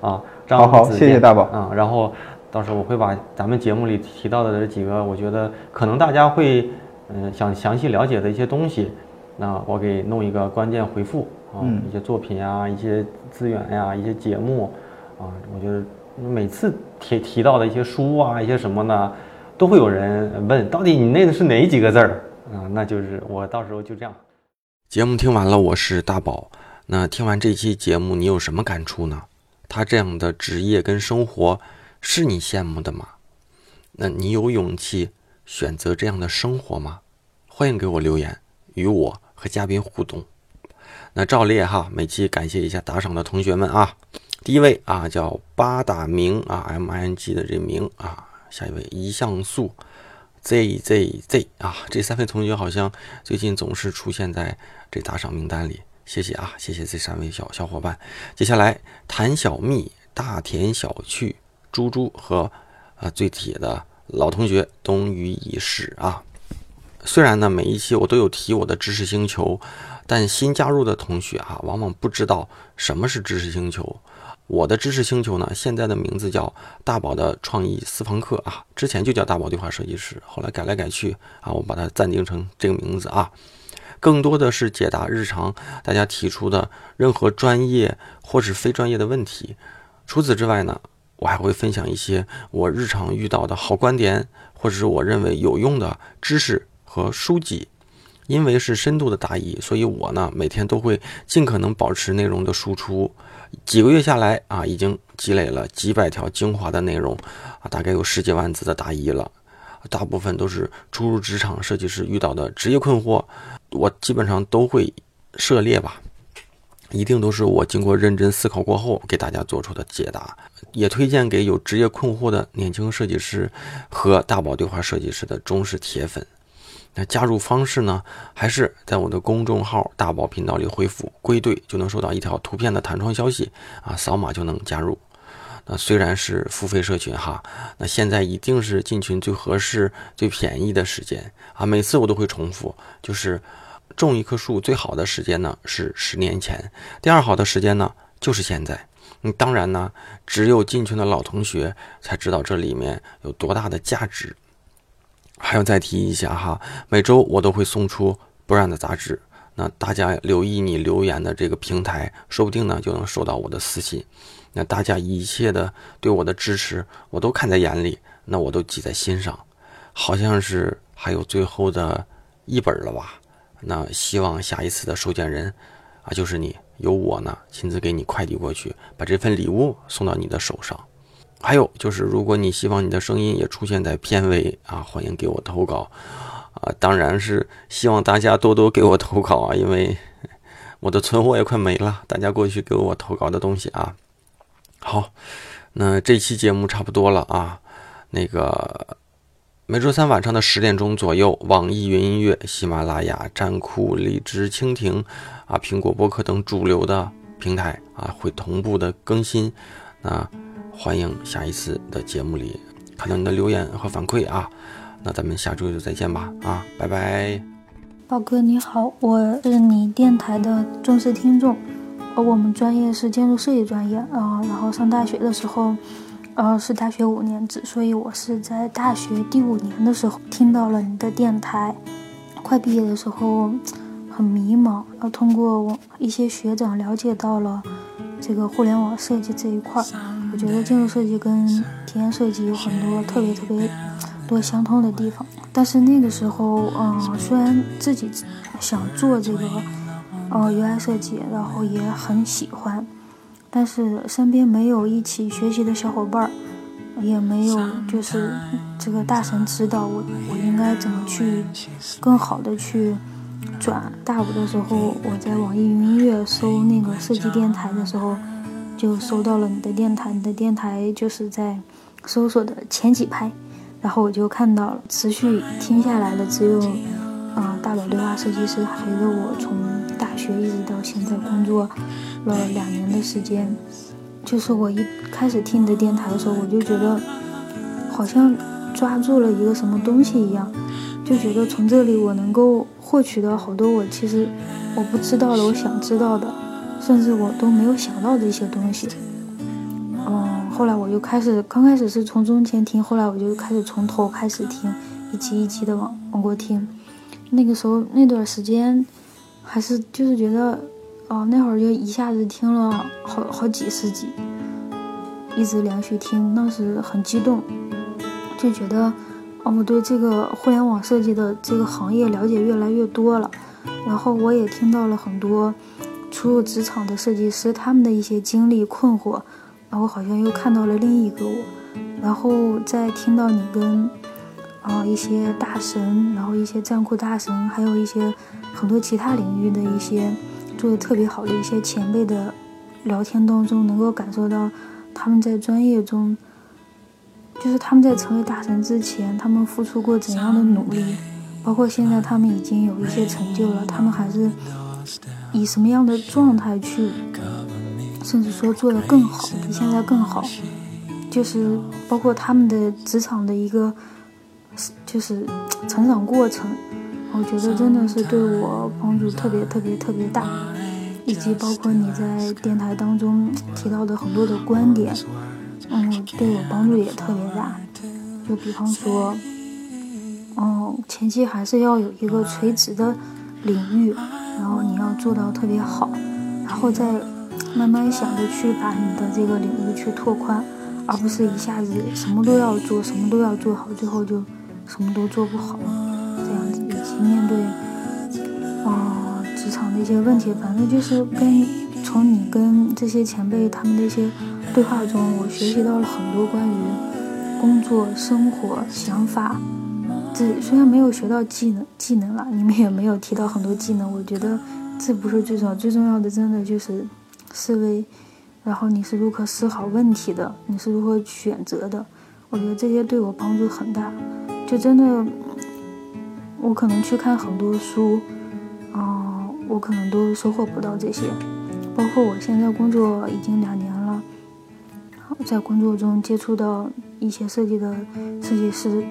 啊，张好好子健谢谢大宝啊，然后到时候我会把咱们节目里提到的这几个，我觉得可能大家会嗯想详细了解的一些东西，那我给弄一个关键回复啊，嗯。一些作品啊、一些资源呀、一些节目啊，我觉得每次提提到的一些书啊、一些什么呢，都会有人问，到底你那个是哪几个字儿啊？那就是我到时候就这样。节目听完了，我是大宝。那听完这期节目，你有什么感触呢？他这样的职业跟生活是你羡慕的吗？那你有勇气选择这样的生活吗？欢迎给我留言，与我和嘉宾互动。那照例哈，每期感谢一下打赏的同学们啊。第一位啊叫八大明啊，M I N G 的这名啊，下一位一像素 Z Z Z 啊，这三位同学好像最近总是出现在这打赏名单里，谢谢啊，谢谢这三位小小伙伴。接下来谭小蜜、大田小趣、猪猪和啊最铁的老同学冬雨已逝啊。虽然呢每一期我都有提我的知识星球，但新加入的同学啊，往往不知道什么是知识星球。我的知识星球呢，现在的名字叫大宝的创意私房课啊，之前就叫大宝对话设计师，后来改来改去啊，我把它暂定成这个名字啊。更多的是解答日常大家提出的任何专业或是非专业的问题。除此之外呢，我还会分享一些我日常遇到的好观点，或者是我认为有用的知识和书籍。因为是深度的答疑，所以我呢每天都会尽可能保持内容的输出。几个月下来啊，已经积累了几百条精华的内容啊，大概有十几万字的答疑了。大部分都是初入职场设计师遇到的职业困惑，我基本上都会涉猎吧。一定都是我经过认真思考过后给大家做出的解答，也推荐给有职业困惑的年轻设计师和大宝对话设计师的忠实铁粉。那加入方式呢？还是在我的公众号“大宝频道”里回复“归队”，就能收到一条图片的弹窗消息啊，扫码就能加入。那虽然是付费社群哈，那现在一定是进群最合适、最便宜的时间啊！每次我都会重复，就是种一棵树最好的时间呢是十年前，第二好的时间呢就是现在。嗯，当然呢，只有进群的老同学才知道这里面有多大的价值。还要再提一下哈，每周我都会送出不然的杂志，那大家留意你留言的这个平台，说不定呢就能收到我的私信。那大家一切的对我的支持，我都看在眼里，那我都记在心上。好像是还有最后的一本了吧？那希望下一次的收件人啊，就是你，由我呢亲自给你快递过去，把这份礼物送到你的手上。还有就是，如果你希望你的声音也出现在片尾啊，欢迎给我投稿啊！当然是希望大家多多给我投稿啊，因为 我的存货也快没了，大家过去给我投稿的东西啊。好，那这期节目差不多了啊。那个每周三晚上的十点钟左右，网易云音乐、喜马拉雅、站酷、荔枝、蜻蜓啊、苹果播客等主流的平台啊，会同步的更新。那欢迎下一次的节目里看到你的留言和反馈啊。那咱们下周就再见吧啊，拜拜。宝哥你好，我是你电台的忠实听众，而我们专业是建筑设计专业啊、然后上大学的时候，呃是大学五年制，所以我是在大学第五年的时候听到了你的电台，快毕业的时候很迷茫，然后通过我一些学长了解到了这个互联网设计这一块儿，我觉得建筑设计跟体验设计有很多特别特别多相通的地方。但是那个时候，嗯、虽然自己想做这个，呃，UI 设计，然后也很喜欢，但是身边没有一起学习的小伙伴儿，也没有就是这个大神指导我，我应该怎么去更好的去转大五的时候，我在网易云音乐搜那个设计电台的时候，就搜到了你的电台。你的电台就是在搜索的前几排，然后我就看到了。持续听下来的只有，啊，大宝对话设计师陪着我从大学一直到现在工作了两年的时间。就是我一开始听你的电台的时候，我就觉得好像抓住了一个什么东西一样，就觉得从这里我能够。获取到好多我其实我不知道的，我想知道的，甚至我都没有想到的一些东西。嗯，后来我就开始，刚开始是从中间听，后来我就开始从头开始听，一集一集的往往过听。那个时候那段时间，还是就是觉得，哦，那会儿就一下子听了好好几十集，一直连续听，当时很激动，就觉得。我对这个互联网设计的这个行业了解越来越多了，然后我也听到了很多初入职场的设计师他们的一些经历困惑，然后好像又看到了另一个我，然后再听到你跟啊一些大神，然后一些战酷大神，还有一些很多其他领域的一些做的特别好的一些前辈的聊天当中，能够感受到他们在专业中。就是他们在成为大神之前，他们付出过怎样的努力，包括现在他们已经有一些成就了，他们还是以什么样的状态去，甚至说做得更好，比现在更好。就是包括他们的职场的一个，就是成长过程，我觉得真的是对我帮助特别特别特别大，以及包括你在电台当中提到的很多的观点。嗯，对我帮助也特别大。就比方说，嗯，前期还是要有一个垂直的领域，然后你要做到特别好，然后再慢慢想着去把你的这个领域去拓宽，而不是一下子什么都要做，什么都要做好，最后就什么都做不好这样子。以及面对啊职场的一些问题，反正就是跟从你跟这些前辈他们那些。对话中，我学习到了很多关于工作、生活、想法。这虽然没有学到技能，技能了，你们也没有提到很多技能。我觉得这不是最重要，最重要的真的就是思维，然后你是如何思考问题的，你是如何选择的。我觉得这些对我帮助很大。就真的，我可能去看很多书，啊，我可能都收获不到这些。包括我现在工作已经两年。在工作中接触到一些设计的设计师，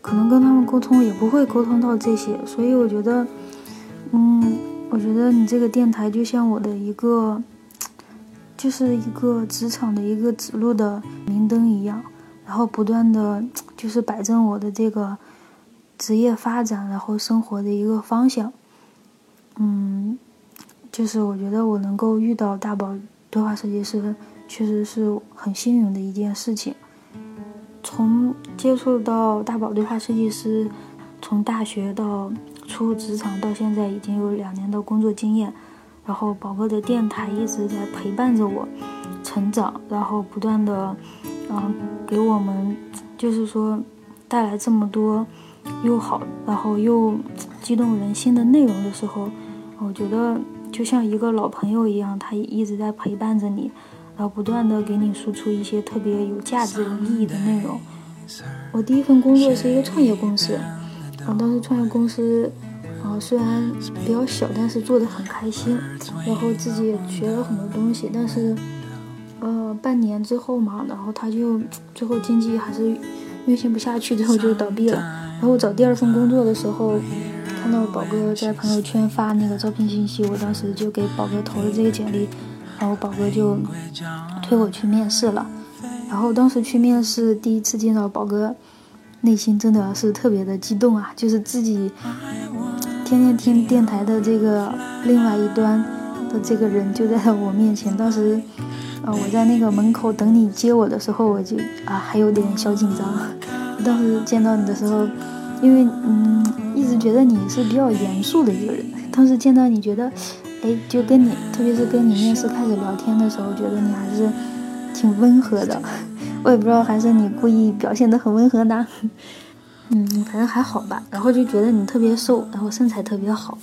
可能跟他们沟通也不会沟通到这些，所以我觉得，嗯，我觉得你这个电台就像我的一个，就是一个职场的一个指路的明灯一样，然后不断的就是摆正我的这个职业发展，然后生活的一个方向。嗯，就是我觉得我能够遇到大宝对话设计师。确实是很幸运的一件事情。从接触到大宝对话设计师，从大学到初入职场到现在已经有两年的工作经验。然后宝哥的电台一直在陪伴着我成长，然后不断的，嗯，给我们就是说带来这么多又好，然后又激动人心的内容的时候，我觉得就像一个老朋友一样，他一直在陪伴着你。然后不断的给你输出一些特别有价值、有意义的内容。我第一份工作是一个创业公司，我当时创业公司，啊虽然比较小，但是做的很开心，然后自己也学了很多东西。但是，呃，半年之后嘛，然后他就最后经济还是运行不下去，最后就倒闭了。然后我找第二份工作的时候，看到宝哥在朋友圈发那个招聘信息，我当时就给宝哥投了这个简历。然后宝哥就推我去面试了，然后当时去面试，第一次见到宝哥，内心真的是特别的激动啊！就是自己天天听电台的这个另外一端的这个人就在我面前。当时，啊，我在那个门口等你接我的时候，我就啊还有点小紧张。当时见到你的时候，因为嗯一直觉得你是比较严肃的一个人，当时见到你觉得。哎，就跟你，特别是跟你面试开始聊天的时候，觉得你还是挺温和的。我也不知道还是你故意表现的很温和呢。嗯，反正还好吧。然后就觉得你特别瘦，然后身材特别好，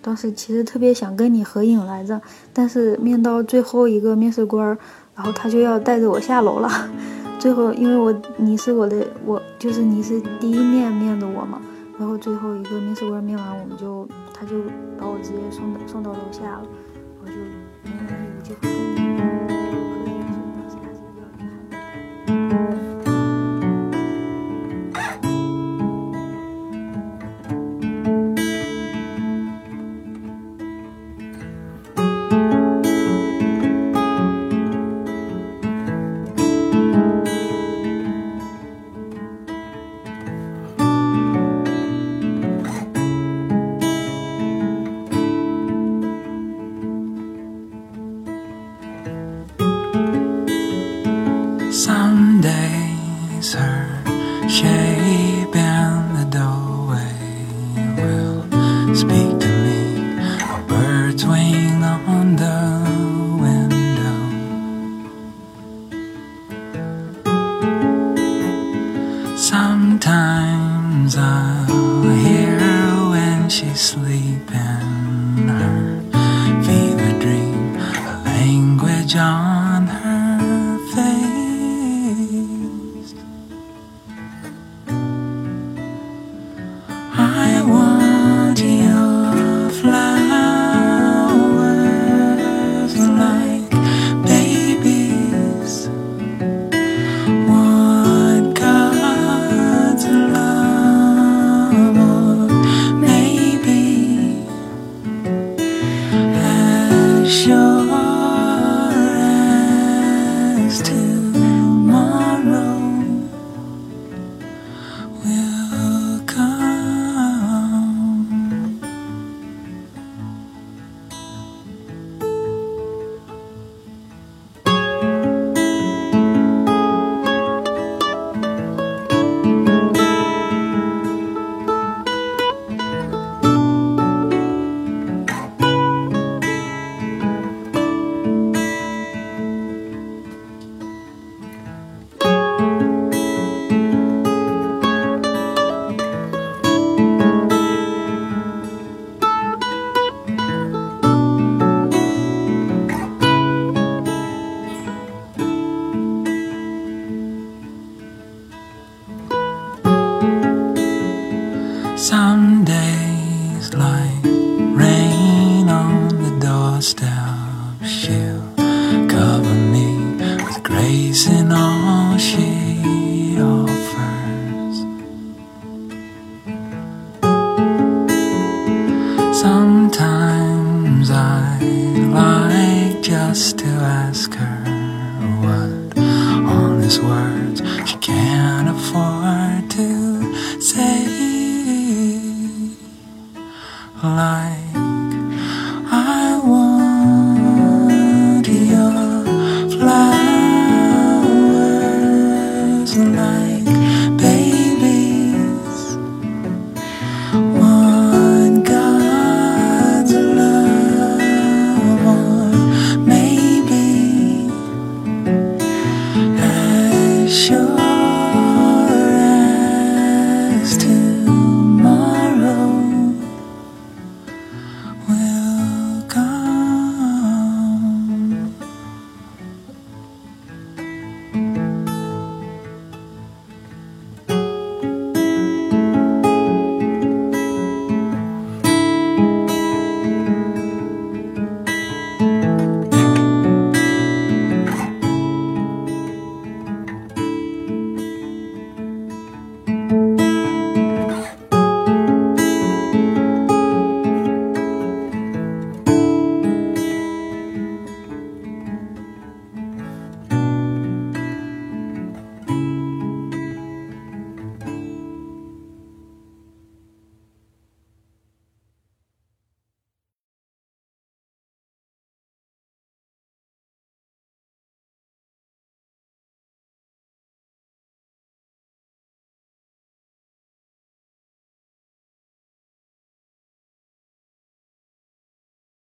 当时其实特别想跟你合影来着，但是面到最后一个面试官，然后他就要带着我下楼了。最后因为我你是我的，我就是你是第一面面的我嘛，然后最后一个面试官面完，我们就他就把我直接送到送到楼下了，我就没有有机会跟你